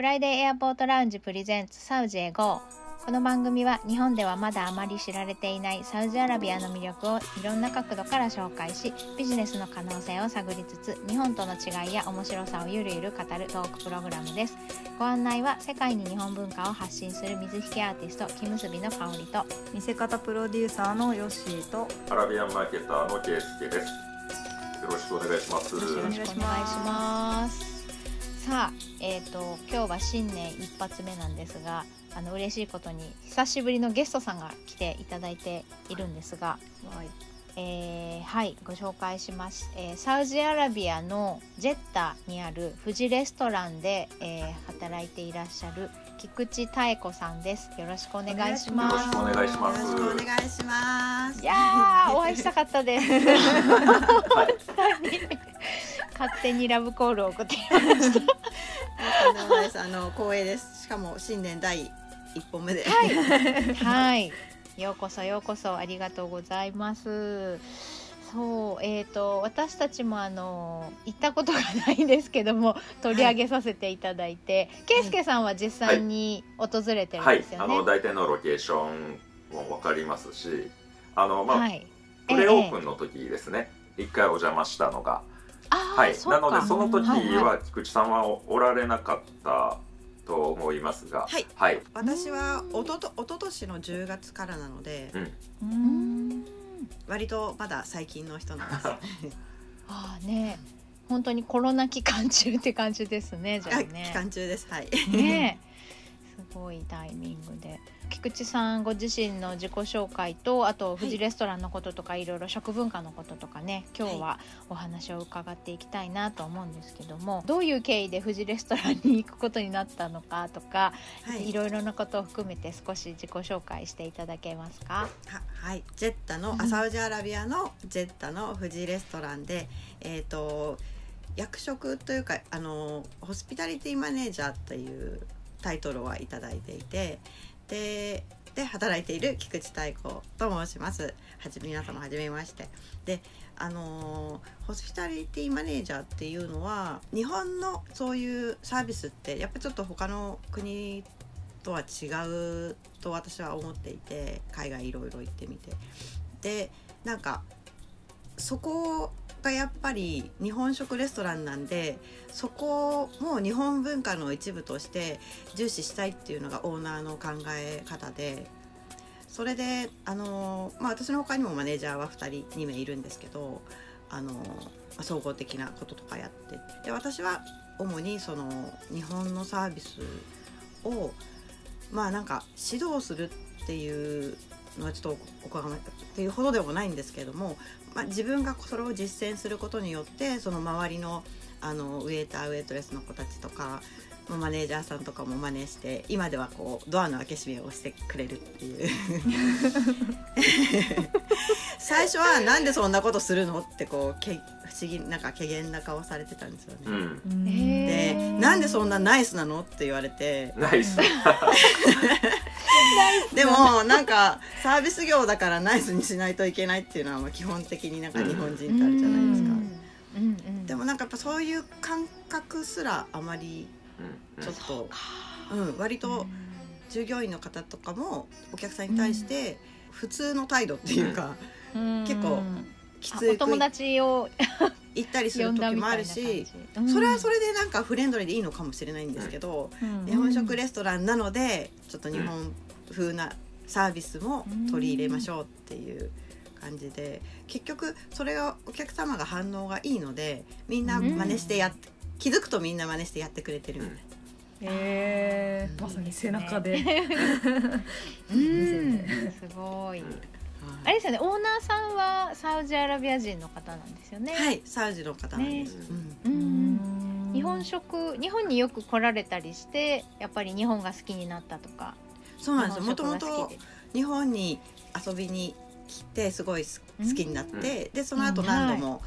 フライデーエアポートラウンジプレゼンツサウジへ GO この番組は日本ではまだあまり知られていないサウジアラビアの魅力をいろんな角度から紹介しビジネスの可能性を探りつつ日本との違いや面白さをゆるゆる語るトークプログラムですご案内は世界に日本文化を発信する水引アーティスト木結びの香りと見せ方プロデューサーのヨッシーとアラビアンマーケターのケイスケです。よろしくお願いします。よろしくお願いしますさあえっ、と今日は新年一発目なんですがあの嬉しいことに久しぶりのゲストさんが来ていただいているんですが、えーはいご紹介します、えーサウジアラビアのジェッタにある富士レストランで、えー働いていらっしゃる菊池妙子さんですよろしくお願いしまよろしすくお願いしますよろしくお願いします。いやー お会いしたかったです 勝手にラブコールを送って。あの光栄です。しかも新年第一本目で。はい、ようこそようこそありがとうございます。そう、えっ、と私たちもあの行ったことがないんですけども取り上げさせていただいて、けいすけさんは実際に訪れてるんはいです、よね。あの大体のロケーションもわかりますし、あのまあ、はい。プレオープン。ンの時ですね。一回お邪魔したのが、はい。なのでその時はいはいは菊池さんはおおられなかったと思いますが、はいはい。私はおとと一昨年の10月からなので、うん。うーん。割とまだ最近の人なんです。ああね、本当にコロナ期間中って感じですね。じゃああね。期間中です。はい。ねえすごいタイミングで菊池さんご自身の自己紹介とあとい富士レストランのこととか、い、ろいろ食文化のこととかね今日はお話を伺っていきたいなと思うんですけどもどういう経緯で富士レストランに行くことになったのかとか、、はいい。ろいろなことを含めて少し自己紹介していただけますか？ははい。ジェッタのうんあサウジアラビアのジェッタの富士レストランで、えっ、と役職というかあのホスピタリティマネージャーというタイトルはいただいていて、で。で働いている菊池太子と申します。はじ皆様はじめまして。で、あのーホスピタリティマネージャーっていうのは日本のそういうサービスってやっぱちょっと他の国とは違うと私は思っていて海外いろいろ行ってみてでなんかそこがやっぱり日本食レストランなんでそこも日本文化の一部として重視したいっていうのがオーナーの考え方でそれであの、まあ、私の他にもマネージャーは2人2名いるんですけどあの総合的なこととかやってで私は主にその日本のサービスをまあなんか指導するっていうのはちょっとおこがまっていうほどでもないんですけれども、まあ、自分がそれを実践することによってその周りのあのウエイターウエイトレスの子たちとかマネージャーさんとかも真似して今ではこうドアの開け閉めをしてくれるっていう。最初はなんでそんなことするのってこうけ不思議なんか怪げな顔されてたんですよね。うん。へでなんでそんなナイスなのって言われて。ナイス。でもなんかサービス業だからナイスにしないといけないっていうのはまあ基本的になんか日本人ってあるじゃないですか。うん。うん、でもなんかやっぱそういう感覚すらあまりうんちょっと、か。うん、割と従業員の方とかもお客さんに対して普通の態度っていうか、うん。結構きあついお友達を 言ったりする時もあるし、うん。それはそれでなんかフレンドリーでいいのかもしれないんですけど、日本食レストランなのでちょっと日本風なサービスも取り入れましょうっていう感じで結局それがお客様が反応がいいのでみんな真似してやって、気づくとみんな真似してやってくれてるみたいな。えー、まさに背中で。うん。すごい。うん。あれですよね。オーナーさんはサウジアラビア人の方なんですよね。はい、サウジの方なんです。ね。うん。うん。日本食日本によく来られたりしてやっぱり日本が好きになったとかそうなんですよ。もともと日本に遊びに来てすごい好きになって、でその後うん。何度も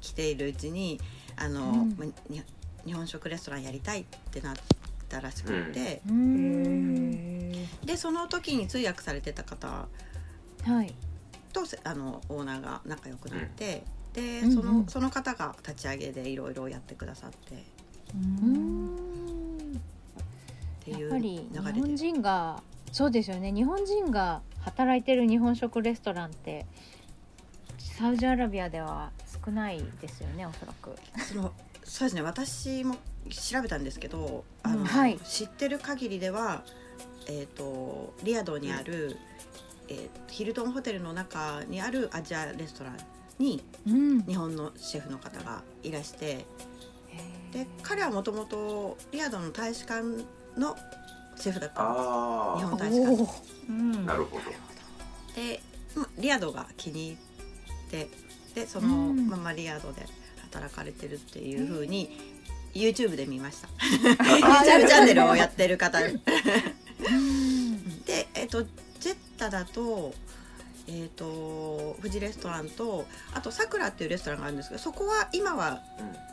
来ているうちに、あの、うん。日本食レストランやりたいってなったらしくて、うん。でその時に通訳されてた方。はい。あのオーナーが仲良くなって、でうんその、うん。その方が立ち上げでいろいろやってくださって。うん。っていうやっぱり流れ日本で人がそうですよね。日本人が働いてる日本食レストランってサウジアラビアでは少ないですよねおそらく。そのそうですね私も調べたんですけどあの、うんはい。知ってる限りでは、えー、とリヤドにある、えーヒルトンホテルの中にあるアジアレストランにうん、日本のシェフの方がいらしてで彼はもともとリヤドの大使館のシェフだったんです。あ日本お大使館。おうん。あなるほど。で、まあリヤドが気に入ってでそのうん。ままリヤドで働かれてるっていうふうに YouTube で見ました。あ YouTube チャンネルをやってる方。で、うん。えっとジェッタだと。えー、と富士レストランとあとさくらっていうレストランがあるんですけどそこは今は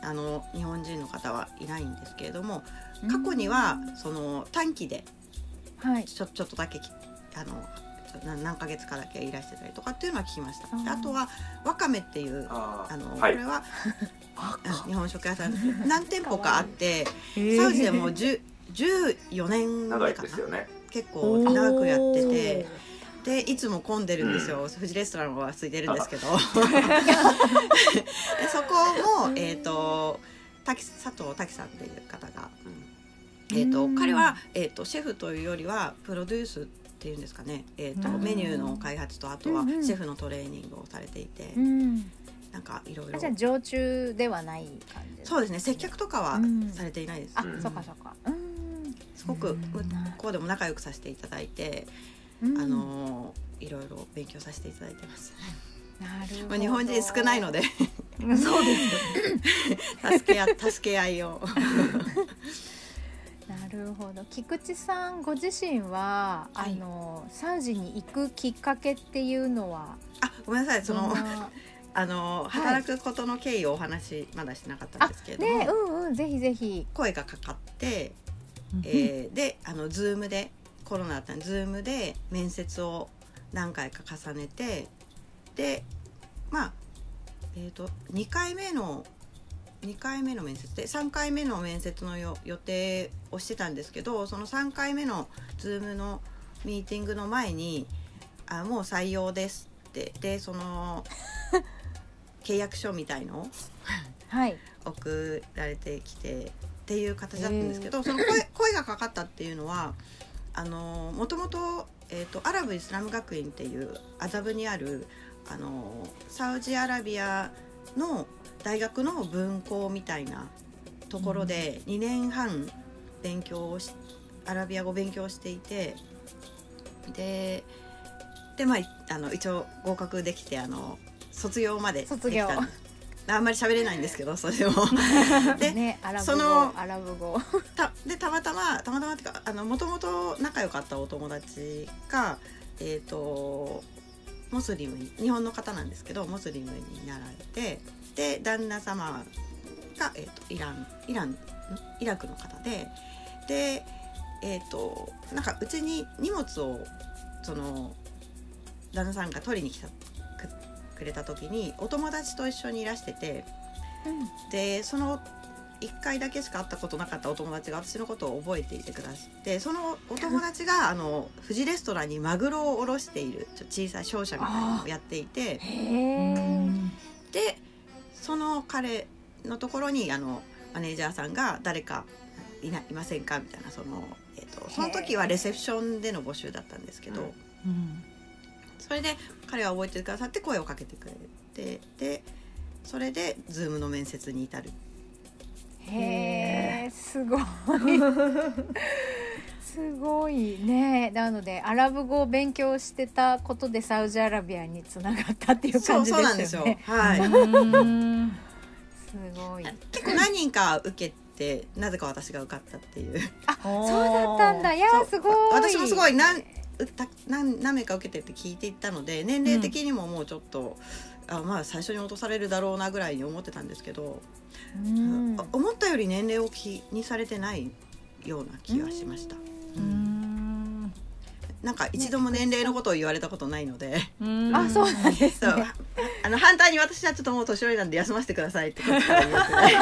あの日本人の方はいないんですけれども過去にはその短期ではい。ちょちょっとだけきあのな何ヶ月かだけいらしてたりとかっていうのは聞きました。であとはわかめっていうああの、はい。これは あ日本食屋さん何店舗かあってえー サウジでもう10 14年長い目かな。ですよね結構長くやってて。でいつも混んでるんですよ、富士レストランは空いてるんですけど。でそこも、えー、と滝佐藤滝さんっていう方が、えー、とうん。彼は、えー、とシェフというよりはプロデュースっていうんですかね、えー、とうん。メニューの開発とあとはシェフのトレーニングをされていて、うん。なんかいろいろ。あじゃあ常駐ではない感じですそうですね。接客とかはうん。されていないです、あ、うん。そっかそっか。うん。すごくうん。向こうでも仲良くさせていただいて、うん。あのいろいろ勉強させていただいてます。なるほど。まあ日本人少ないので。そうです 助け合助け合いを。なるほど。菊池さんご自身は、はい。あのサウジに行くきっかけっていうのは？あごめんなさい。その あのはい働くことの経緯をお話まだしてなかったんですけれども、ねうんうん。ぜひぜひ。声がかかって、えーであのズームでコロナだったんでズームで面接を何回か重ねてでまあえー、と2回目の2回目の面接で3回目の面接のよ予定をしてたんですけどその3回目の Zoom のミーティングの前に「あもう採用です」ってでその契約書みたいのをはい。送られてきてっていう形だったんですけどその声声がかかったっていうのはあのもともと,、えー、とアラブ・イスラム学院っていう麻布にあるあのサウジアラビアの大学の分校みたいなところで2年半勉強をしアラビア語勉強していてででまあいあの一応合格できてあの卒業までで卒業。あんまり喋れないんですけどそれでも。でねそのアラブ語。たでたまたまたまたまっていうかあのもともと仲良かったお友達がえっ、とモスリムに日本の方なんですけどモスリムになられてで旦那様が、えー、とイランイランんイラクの方ででえっ、となんかうちに荷物をその旦那さんが取りに来たくくれた時にお友達と一緒にいらしててでその1回だけしか会ったことなかったお友達が私のことを覚えていてくださってそのお友達があの富士レストランにマグロを卸しているちょ小さい商社みたいなのをやっていてでその彼のところにあのマネージャーさんが誰かいないませんかみたいなその,、えー、とその時はレセプションでの募集だったんですけど、うん。それで彼は覚えてくださって声をかけてくれてでそれで Zoom の面接に至るへえすごい。すごいね。なのでアラブ語を勉強してたことでサウジアラビアにつながったっていう感じそうなんですよ。ですよね。はい、うん。すごい。結構何人か受けてなぜか私が受かったっていう。そうだったんだ。いやすごい。私もすごい何うた何何名か受けてって聞いていったので年齢的にももうちょっと、あまあ最初に落とされるだろうなぐらいに思ってたんですけど、うん。あ思ったより年齢を気にされてないような気がしました、うん。なんか一度も年齢のことを言われたことないので、うん。あそうなんですね。あの反対に私はちょっともう年寄りなんで休ませてくださいってこっちから言うぐらい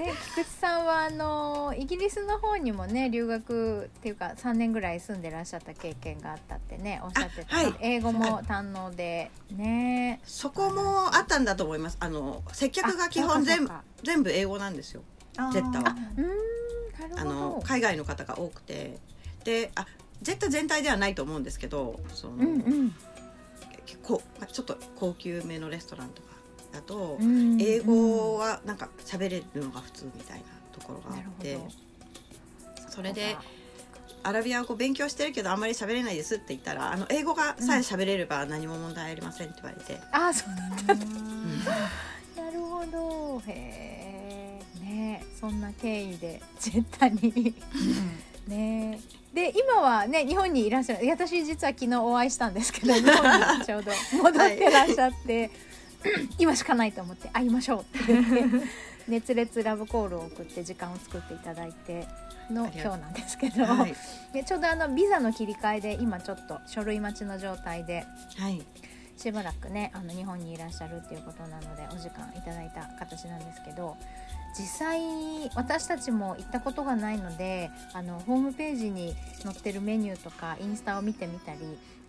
ね、菊池さんはあのイギリスの方にもね留学っていうか3年ぐらい住んでらっしゃった経験があったってねおっしゃってた、あはい。英語も堪能でね。そこもあったんだと思います。あの接客が基本全部あ全部英語なんですよ。ジェッタは。あの海外の方が多くて。であジェッタ全体ではないと思うんですけどその、うんうん。結構まあちょっと高級めのレストランとかだと、うん英語はなんか喋れるのが普通みたいなところがあってど。それでアラビア語勉強してるけどあんまり喋れないですって言ったらあの英語がさえ喋れれば何も問題ありませんって言われて、あそうだったうん。なるほど。へえねそんな経緯でジェッタにね。で今はね日本にいらっしゃる。私実は昨日お会いしたんですけど日本にちょうど戻ってらっしゃって、今しかないと思って会いましょうって言って熱烈ラブコールを送って時間を作っていただいての今日なんですけど、はい、でちょうどあのビザの切り替えで今ちょっと書類待ちの状態ではい、しばらくねあの日本にいらっしゃるっていうことなのでお時間いただいた形なんですけど実際私たちも行ったことがないのであのホームページに載ってるメニューとかインスタを見てみたり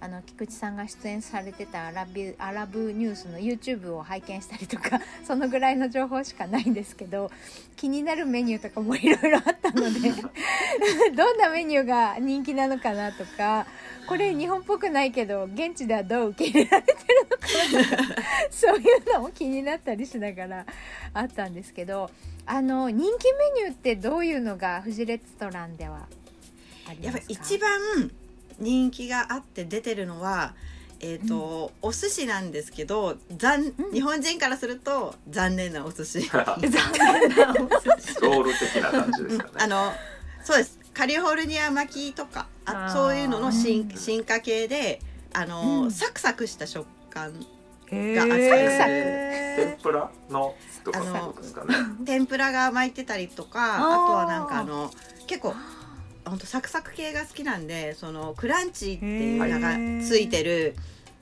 あの菊池さんが出演されてたアラビアラブニュースの YouTube を拝見したりとか そのぐらいの情報しかないんですけど気になるメニューとかもいろいろあったので どんなメニューが人気なのかなとかこれ日本っぽくないけど現地ではどう受け入れられてるのかなとか そういうのも気になったりしながらあったんですけどあの人気メニューってどういうのがフジレストランではありやっますか？ぱり一番人気があって出てるのはえーとお寿司なんですけど残、うん。日本人からすると残念なお寿司。ロール的な感じですかね。あのそうです。カリフォルニア巻きとかあそういうのの進うん。進化系であの、うん。ササクサクした食感へがー。天ぷらのとかですかね。天ぷらが巻いてたりとかあとはなんかあの結構本当サクサク系が好きなんでそのクランチっていうのがついてる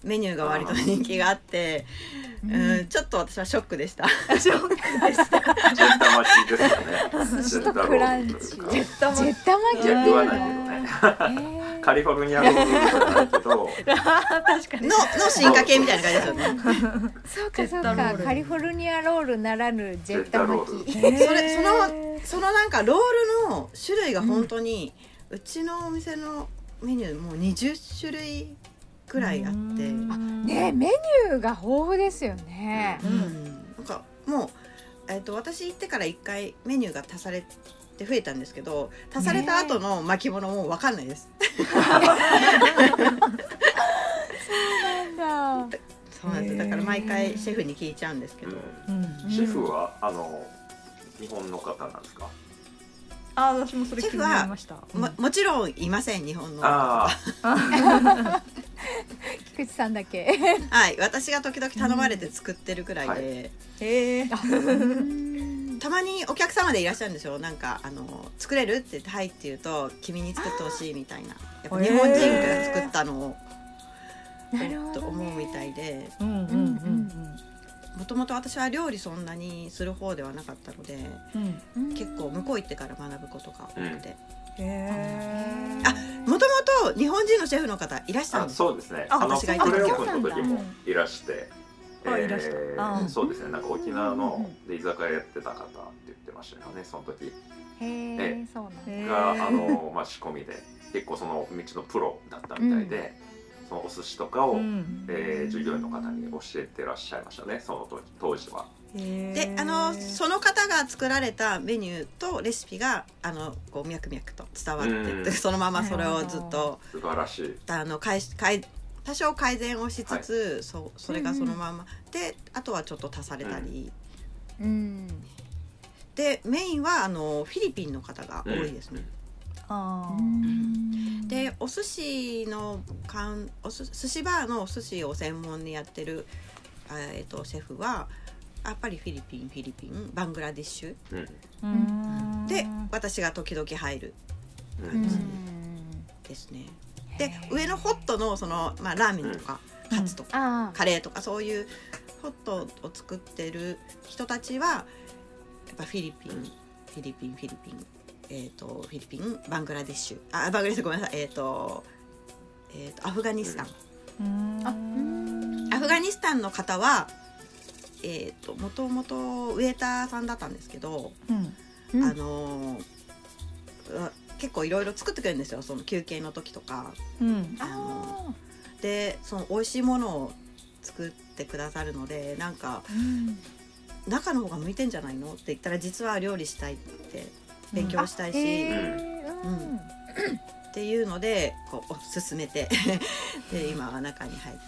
メニューが割と人気があって、うん。うん、ちょっと私はショックでした。ショックでした。ジェッタ巻きですよね。寿司とクランチ。ジェッタロールというかジェッタジェカリフォルニアロールじゃないけど 確かに。のの進化系みたいな感じですよね。そうかそうジェッタロール。かカリフォルニアロールならぬジェッタ巻き。それそのそのなんかロールの種類が本当に、うちのお店のメニューもう20種類くらいあって、うん。ねメニューが豊富ですよね、なんかもう、えっと私行ってから1回メニューが足されて増えたんですけど足された後の巻物も分かんないです。なんだ。そうなんです。だから毎回シェフに聞いちゃうんですけど、シェフはあの日本の方なんですか？あ私もそれ気になりました。ももちろんいません日本のあ 菊池さんだけ。はい。私が時々頼まれて作ってるくらいで、へえ たまにお客様でいらっしゃるんですよなんかあの作れるって言って「はい」って言うと「君に作ってほしい」みたいな。やっぱ日本人が作ったのをなるほど、ね、と思うみたいでうんうんうんもともと私は料理そんなにする方ではなかったのでうん。うんうん結構向こう行ってから学ぶことが多くて。へえあもともと日本人のシェフの方いらっしゃるあんですそうですね。あ私が行った時もいらしてあいらした。あそうですね。なんか沖縄うんので居酒屋やってた方って言ってましたよねその時。へええ。そうなんがあの、まあ、仕込みで結構その道のプロだったみたいで、そのお寿司とかを、うん。えー従業員の方に教えてらっしゃいましたねその時当時は。であのその方が作られたメニューとレシピがあのこう脈々と伝わってって、うん。そのままそれをずっと素晴らしい。あの改改多少改善をしつつ、そうそれがそのまま、であとはちょっと足されたり、うん。でメインはあのフィリピンの方が多いですね。あでお寿司のかんおす寿司バーのお寿司を専門にやってる、あえっとシェフはやっぱりフィリピンフィリピンバングラディッシュ。うん。うんで私が時々入るうん。うん。ですね。で上のホットのその、まあ、ラーメンとか、うん。カツとか、あカレーとかそういうホットを作ってる人たちはやっぱフィリピンフィリピンフィリピンえー、とフィリピンバングラディッシュあバングラディッシュごめんなさいえっ、と,、えー、とアフガニスタン、アフガニスタンの方はえー、ともともとウェーターさんだったんですけど、うん。うん。あの結構いろいろ作ってくれるんですよ。その休憩の時とか。うん。あでその美味しいものを作ってくださるのでなんかーうん。中の方が向いてんじゃないのって言ったら実は料理したいって勉強したいし、うん。ていうのでこうお勧めて。で今は中に入って。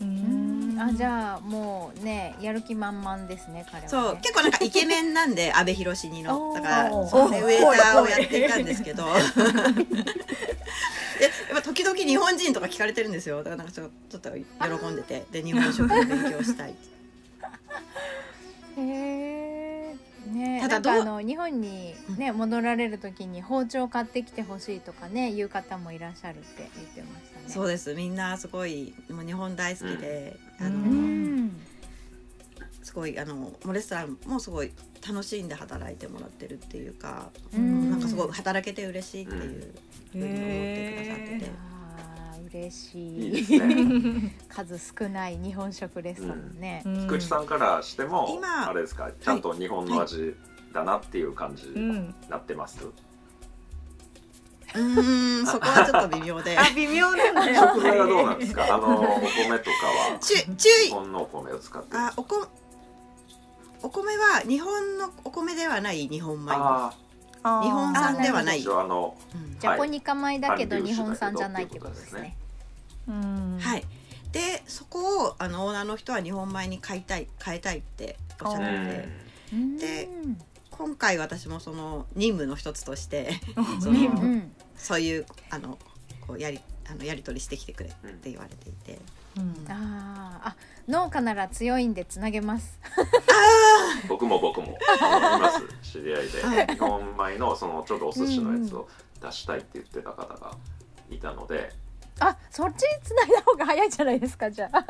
ううんあじゃあもうねやる気満々ですね彼はね。そう。結構なんかイケメンなんで阿部寛にの。だからそうねウェーターをやっていたんですけど。でやっぱ時々日本人とか聞かれてるんですよ。だからなんかちょちょっと喜んでて。で日本食の勉強したい へえねただなんかあどの日本にね戻られる時に包丁買ってきてほしいとかねいう方もいらっしゃるって言ってましたね。そうです。みんなすごいもう日本大好きで、うん。あのうん。すごいあのレストランもすごい楽しんで働いてもらってるっていうか、うん。なんかすごい働けて嬉しいっていうふうに思ってくださってて、嬉しい。いいですね。数少ない日本食レストランね、うん。菊池さんからしても今あれですかちゃんと日本の味だなっていう感じうにんなってます、うーんそこはちょっと微妙で。あ微妙なんだよ。食材はどうなんですか？あの お米とかは？注注意。日本のお米を使ってるあおこお米は日本のお米ではない日本米。日本産ではない。あのうん。ジャポニカ米だけどはい。日本産じゃないってことですね。うん。はい。でそこをあのオーナーの人は日本米に変えたい変えたいっておっしゃってで今回私もその任務の一つとしてそうんのうん。そういうあのこうやりあのやり取りしてきてくれって言われていて、うん。あー。あ農家なら強いんでつなげます。僕も僕も。います知り合いで、はい。日本米のそのちょっとお寿司のやつを出したいって言ってた方がいたので、あそっちにつないだ方が早いじゃないですかじゃあ。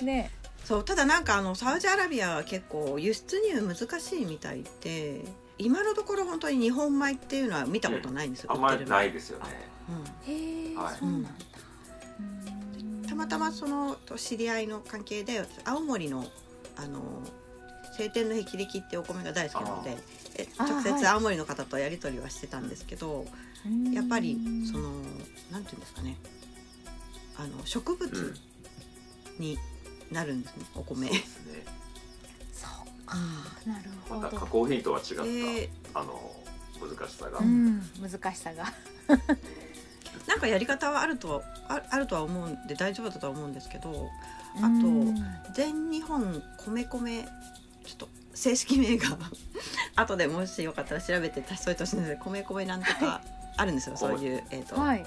えね。そうただなんかあのサウジアラビアは結構輸出入難しいみたいで今のところ本当に日本米っていうのは見たことないんですよ、あんまりないですよね。うん。へえ、はい。そうなんだ。たまたまその知り合いの関係で青森のあの晴天の霹靂ってお米が大好きなので直はい。接青森の方とやり取りはしてたんですけど、うん。やっぱりそのなんていうんですかねあの植うん。物になるんですね、おそう米。ですねそうかなるほど。また加工品とは違った、であの難しさが、うん。難しさが。なんかやり方はあるとああるとは思うんで大丈夫だとは思うんですけどあとうん全日本米米ちょっと正式名が後でもしよかったら調べて足しといてほしいんですけど米米なんとかあるんですよ、そういう、えーとはい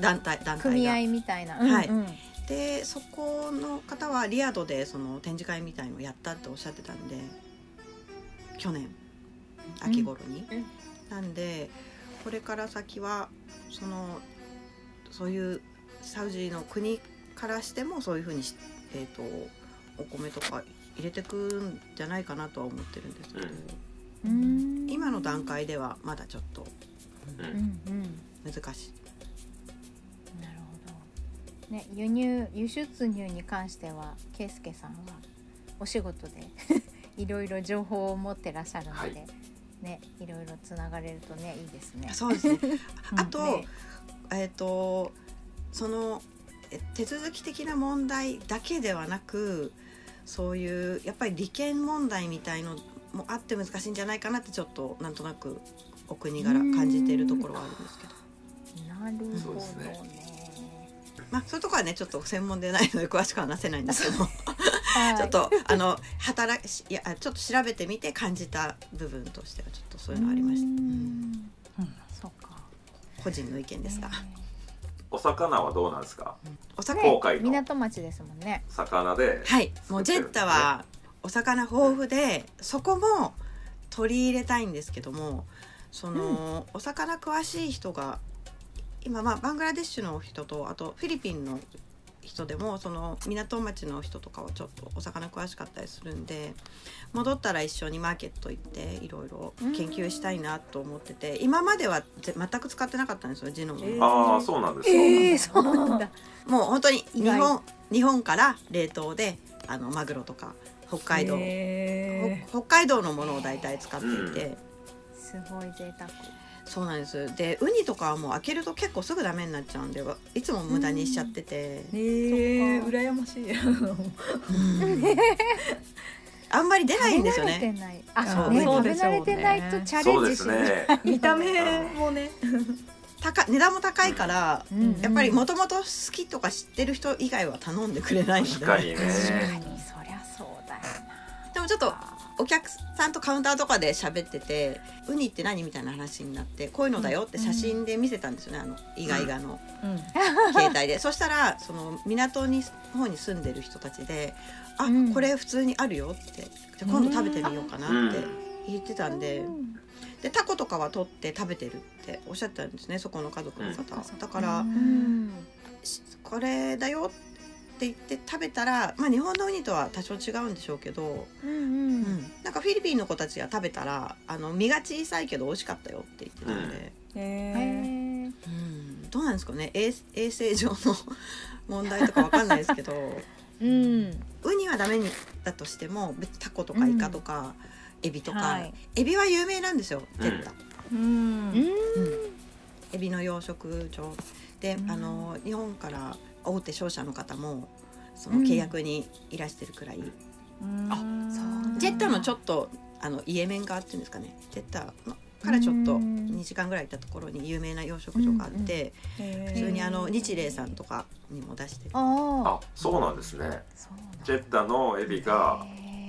団体団体が。組合みたいな。はいうんうんでそこの方はリアドでその展示会みたいのをやったっておっしゃってたんで去年秋頃に。うんなんでこれから先はそのそういうサウジの国からしてもそういうふうにし、えー、とお米とか入れてくんじゃないかなとは思ってるんですけど、うん今の段階ではまだちょっとうんうんうん難しい。ね、輸入輸出入に関しては圭介さんはお仕事で いろいろ情報を持ってらっしゃるので、はい。ね、いろいろつながれるとねいいですね。そうですね。あと、ね。えっ、とそのえ手続き的な問題だけではなくそういうやっぱり利権問題みたいのもあって難しいんじゃないかなってちょっとなんとなくお国柄感じているところはあるんですけど、なるほどそうですね。まあ、そういうところはねちょっと専門でないので詳しくは話せないんですけど。はい。ちょっとあの働きいやちょっと調べてみて感じた部分としてはちょっとそういうのありました、ううん。んそうか。個人の意見ですが、お魚はどうなんですか？お魚ね航海の。港町ですもんね。魚ではい。もうジェッタはお魚豊富でそこも取り入れたいんですけどもその、お魚詳しい人が今まあバングラデシュの人とあとフィリピンの人でもその港町の人とかはちょっとお魚詳しかったりするんで戻ったら一緒にマーケット行っていろいろ研究したいなと思ってて今まではぜ全く使ってなかったんですよジノム、えー。ああそうなんですよ、えー、そうなんだ。もう本当に日本日本から冷凍であのマグロとか北海道、へほ北海道のものを大体使っていて、すごい贅沢。そうなんです。でウニとかはもう開けると結構すぐダメになっちゃうんでわいつも無駄にしちゃってて、えー、そっか。羨ましい。うん。あんまり出ないんですよ食べ慣れねてない。あ、そう。ね、食べ慣れてないとチャレンジしない。すね。見た目もね。高値段も高いから、うん。うんやっぱりもともと好きとか知ってる人以外は頼んでくれないので。確かにね。確かに、そりゃそうだよでもちょっとな。お客さんとカウンターとかで喋ってて「ウニって何?」みたいな話になってこういうのだよって写真で見せたんですよねあのイガイガの。うん。携帯で。そしたらその港に方に住んでる人たちで「あ、うん。これ普通にあるよ」って「じゃあ今度食べてみようかな」って言ってたんで。うんでタコとかは取って食べてるっておっしゃってたんですねそこの家族の方は。うん。だからうん。しこれだよって言って食べたらまあ日本のウニとは多少違うんでしょうけどうんううん。ん、なんかフィリピンの子たちが食べたらあの身が小さいけど美味しかったよって言ってたので、うん。どうなんですかね。衛衛生上の 問題とかわかんないですけど。うん。ウニはダメにだとしても別にタコとかイカとか、エビとか、はい。エビは有名なんですようん。ゼッタ、うん。うん。エビの養殖場。で、うん。あの日本から大手商社の方もそうん。の契約にいらしてるくらい、うん。あそう。ジェッタのちょっとあのイエメン側っていうんですかね。ジェッタのからちょっとうん。2時間ぐらい行ったところに有名な養殖場があって、へー。普通にあの日霊さんとかにも出してる。あそうなんですね。ジェッタのエビが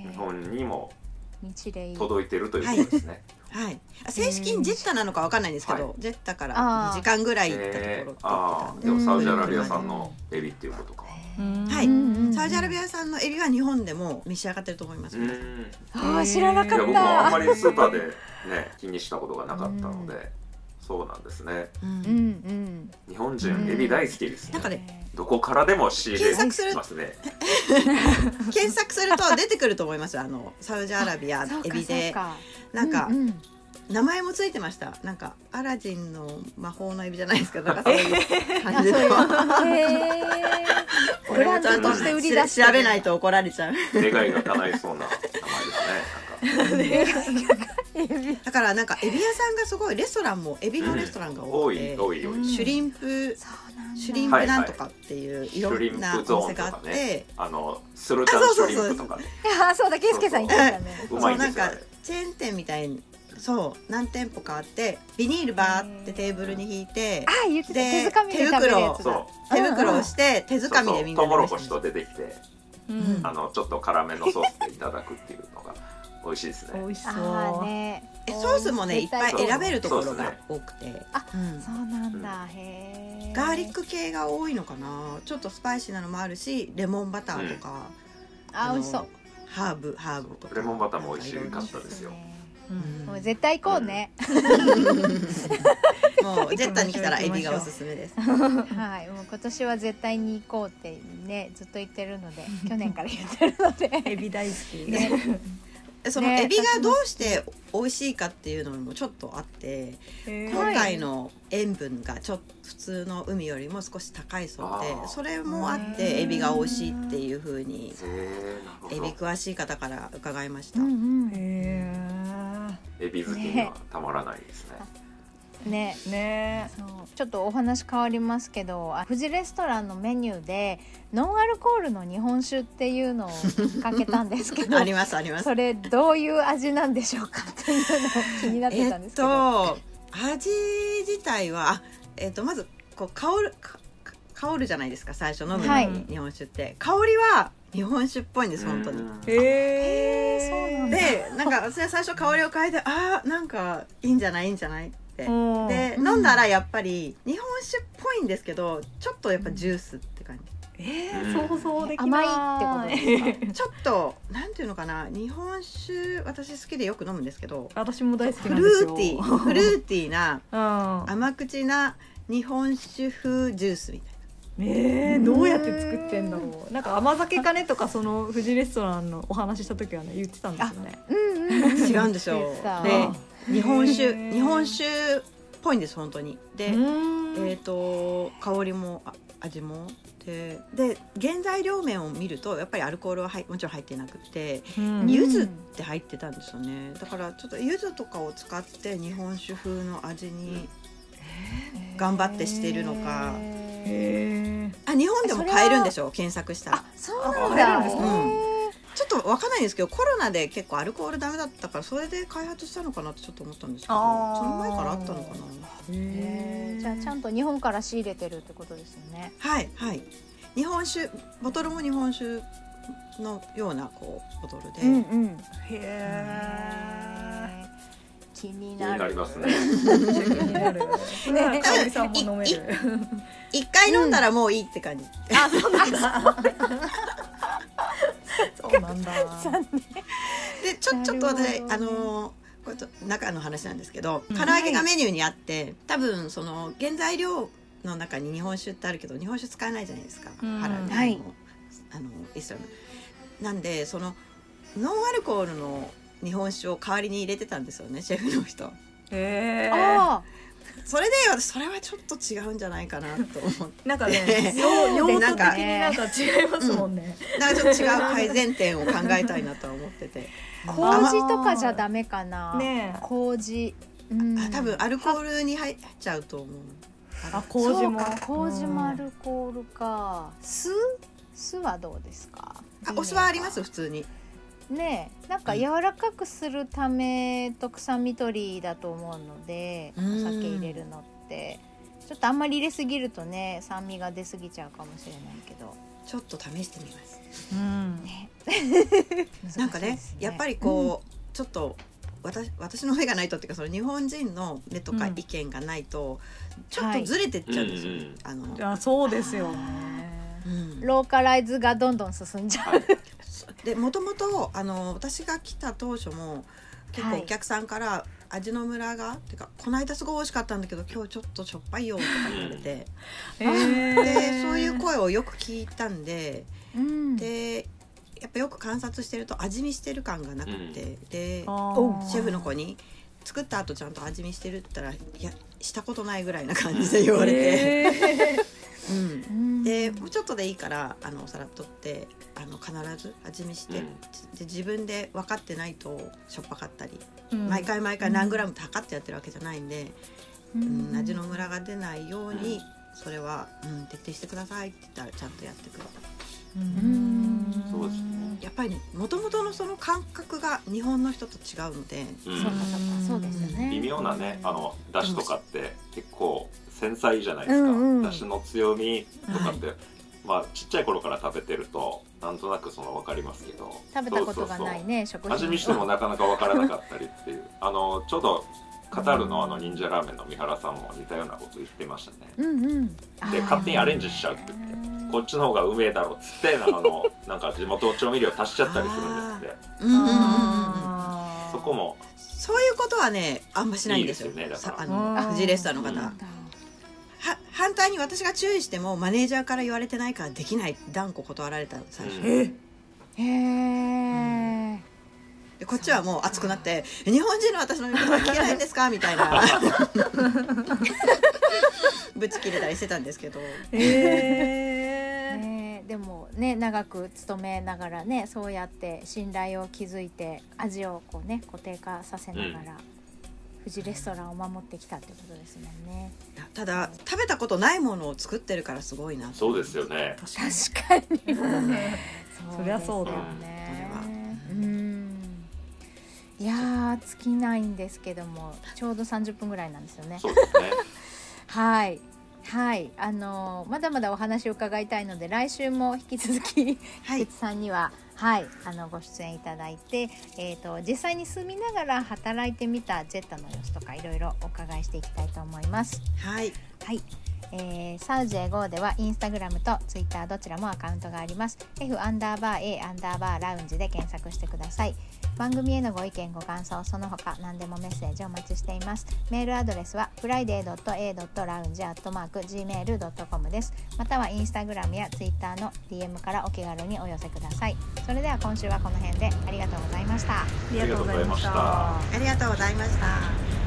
日本にも。届いてるということですね、はいあ正式にジェッタなのかわかんないんですけど、はジェッタからあー。2時間ぐらい行ったところってってあたんで。ー。でもサウジアラビア産のエビっていうことか。うんはい。うんサウジアラビア産のエビは日本でも召し上がってると思います、ああ、知らなかっや僕もあんた。まりスーパーでね気にしたことがなかったので、そうなんですね。うん。うんうん。日本人エビ大好きですね、なんかねどこからでも仕入れ検索するますね。検索すると出てくると思います。よあのサウジアラビアエビで。なんか、うんうん。名前もついてました。なんかアラジンの魔法のエビじゃないですけどなんかそういう感じのへえ。ブランドとして売り出し調べないと怒られちゃう。願いが叶いそうな名前ですね。なんかだからなんかエビ屋さんがすごいレストランもエビのレストランが多多くて、い多い多い、うん。シュリンプ。シュリンプなんとかっていういろんなお店があって、ねあのスルタンシュリンプとかね。あ、そうだ、ケイスケさん言ってたね。うそう。なんかチェーン店みたいにそう何店舗かあってビニールバーってテーブルに引いてあ、言ってた。で手づかみで食べるやつだ。そう。手袋をして手づかみでみんなそうトウモロコでシと出てきてうん。あのちょっと辛めのソースでいただくっていうのが美味しいですね。美味しそう。ね。えソースもねい。っぱい選べるところが多くて、あうん。そうなんだ。へえ。ガーリック系が多いのかな？ちょっとスパイシーなのもあるしレモンバターとか、あ、美味しそう。ハーブハーブとか。レモンバターも美味しいなんかかったですようん。もう絶対行こうね。いろいろもうジェッタに来たらエビがおすすめです。はい、もう今年は絶対に行こうってね、ずっと言ってるので、去年から言ってるので。エビ大好き。ねそのねエビがどうして美味しいかっていうのもちょっとあってへー。今回の塩分がちょっと普通の海よりも少し高いそうでそれもあっへてー。エビが美味しいっていう風にへえなるほエビど詳しい方から伺いました、うんうん。へエビ好きにはたまらないですね。ね。ーね。そう。ちょっとお話変わりますけどあ富士レストランのメニューでノンアルコールの日本酒っていうのを見かけたんですけどありますあります。それどういう味なんでしょうかっていうのを気になってえったんですけど、と味自体はあえっとまずこう香るか香るじゃないですか最初飲むのはい。に日本酒って、香りは日本酒っぽいんです本当に。うんへーそうなんだ。でなんか私は最初香りを嗅いであーなんかいいんじゃないいいんじゃないで、うん。飲んだらやっぱり日本酒っぽいんですけどちょっとやっぱジュースって感じ。えうん。ー、想像できない。甘いってことです ちょっとなんていうのかな日本酒私好きでよく飲むんですけど私も大好きフなんですよ。ルーティー フルーティーなうん。甘口な日本酒風ジュースみたいえー、どうやって作ってんだろう。なんか甘酒かねとかその富士レストランのお話しした時はね言ってたんですよね。うんうん。違うんですよ言ってた。で日本酒日本酒っぽいんです本当に。で、うーん。えっ、と香りもあ味も。でで原材料面を見るとやっぱりアルコールは入もちろん入ってなくてうん。柚子って入ってたんですよね。だからちょっと柚子とかを使って日本酒風の味に頑張ってしてるのか。へあ日本でも買えるんでしょ検索したら。あそうなんあだ。買えるんです。かへちょっとわかんないんですけどコロナで結構アルコールダメだったからそれで開発したのかなってちょっと思ったんですけどその前からあったのかな。ーへー。じゃあちゃんと日本から仕入れてるってことですよね。はいはい。日本酒ボトルも日本酒のようなこうボトルで、うんへ気に気なる。になりますね。ー気になるそれはかおりさんも飲める。一回飲んだらもういいって感じ、あそうなんだ そうなんだ。でちょちょっと私なるほど。あのーこれと中の話なんですけどうん。唐揚げがメニューにあって多分その原材料の中に日本酒ってあるけど日本酒使えないじゃないですか、うん。はい。あのイスラム。なんでそのノンアルコールの日本酒を代わりに入れてたんですよねシェフの人。へー。あそれで私それはちょっと違うんじゃないかなと思って。なんかねね 用用途なんか的になんか違いますもんね。なんかちょっと違う改善点を考えたいなとは思ってて。あ麹とかじゃダメかな。ねえ。麹うん。あ多分アルコールに入っちゃうと思う。あ麹も。そうか麹もアルコールか。酢？酢はどうですか？あお酢はあります普通にねえなんか柔らかくするためと臭み取りだと思うのでおうん。酒入れるのって。ちょっとあんまり入れすぎるとね酸味が出すぎちゃうかもしれないけど。ちょっと試してみます。うん。ね なんかねやっぱりりこう、ちょっと私私の目がないとっていうかその日本人の目とかうん意見がないと、ちょっとずれてっちゃうんですよ、はい。うんあの、そうですよね。うん。ローカライズがどんどん進んじゃう、でもともとあの私が来た当初も結構はい。お客さんから味のムラが、っていうかこの間すごい美味しかったんだけど今日ちょっとしょっぱいよとか言われて、へー。でそういう声をよく聞いたんでうん。でやっぱよく観察してると味見してる感がなくて、であー。シェフの子に作った後ちゃんと味見してるって言ったらいやしたことないぐらいな感じで言われて、へうん、うん。でもうちょっとでいいからあのお皿取ってあの必ず味見して、うん。で自分で分かってないとしょっぱかったり、ー毎回毎回何グラム測ってやってるわけじゃないんで、ううん味のムラが出ないように、それは、うん、徹底してくださいって言ったらちゃんとやってくれた。うん。そうですねやっぱりもともとのその感覚が日本の人と違うので、うん。そうかそうかそうですよね。微妙なねあの出汁とかって結構繊細じゃないですか、うんうん。出汁の強みとかって、まあちっちゃい頃から食べてるとなんとなくその分かりますけど。食べたことがないね食品味見してもなかなか分からなかったりっていう。あのちょうどカタールのあの忍者ラーメンの三原さんも似たようなこと言ってましたね。うんうん。で勝手にアレンジしちゃうって言ってこっちの方がうめえだろっつってあの なんか地元調味料足しちゃったりするんですって。うん。うんうんうんうんあー。そこもそういうことはねあんましないんですよ。いいですよねだから。さあのフジレスタの方、うん。は反対に私が注意してもマネージャーから言われてないからできない断固断られた最初、うん。え？へえでこっちはもう熱くなって「日本人の私の言うことは聞けないんですか? 」みたいな。ぶち切れたりしてたんですけど。へーでもね長く勤めながらねそうやって信頼を築いて味をこうね固定化させながら、富士レストランを守ってきたってことですもんね。ただ食べたことないものを作ってるからすごいな。そうですよね。確かに。そりゃそうだよね。それはうん。いやー尽きないんですけどもちょうど30分ぐらいなんですよね。そうですね。はいはい。あのーまだまだお話を伺いたいので来週も引き続きはい。菊池さんにははいあのご出演いただいて、えー、と実際に住みながら働いてみたジェッタの様子とかいろいろお伺いしていきたいと思います。はい。はい、えー、サウジエゴではインスタグラムとツイッターどちらもアカウントがあります。F アンダーバー A アンダーバーラウンジで検索してください番組へのご意見ご感想その他何でもメッセージお待ちしています。メールアドレスは friday.a.lounge.gmail.com です。またはインスタグラムやツイッターの DM からお気軽にお寄せください。それでは今週はこの辺でありがとうございました。ありがとうございました。ありがとうございました。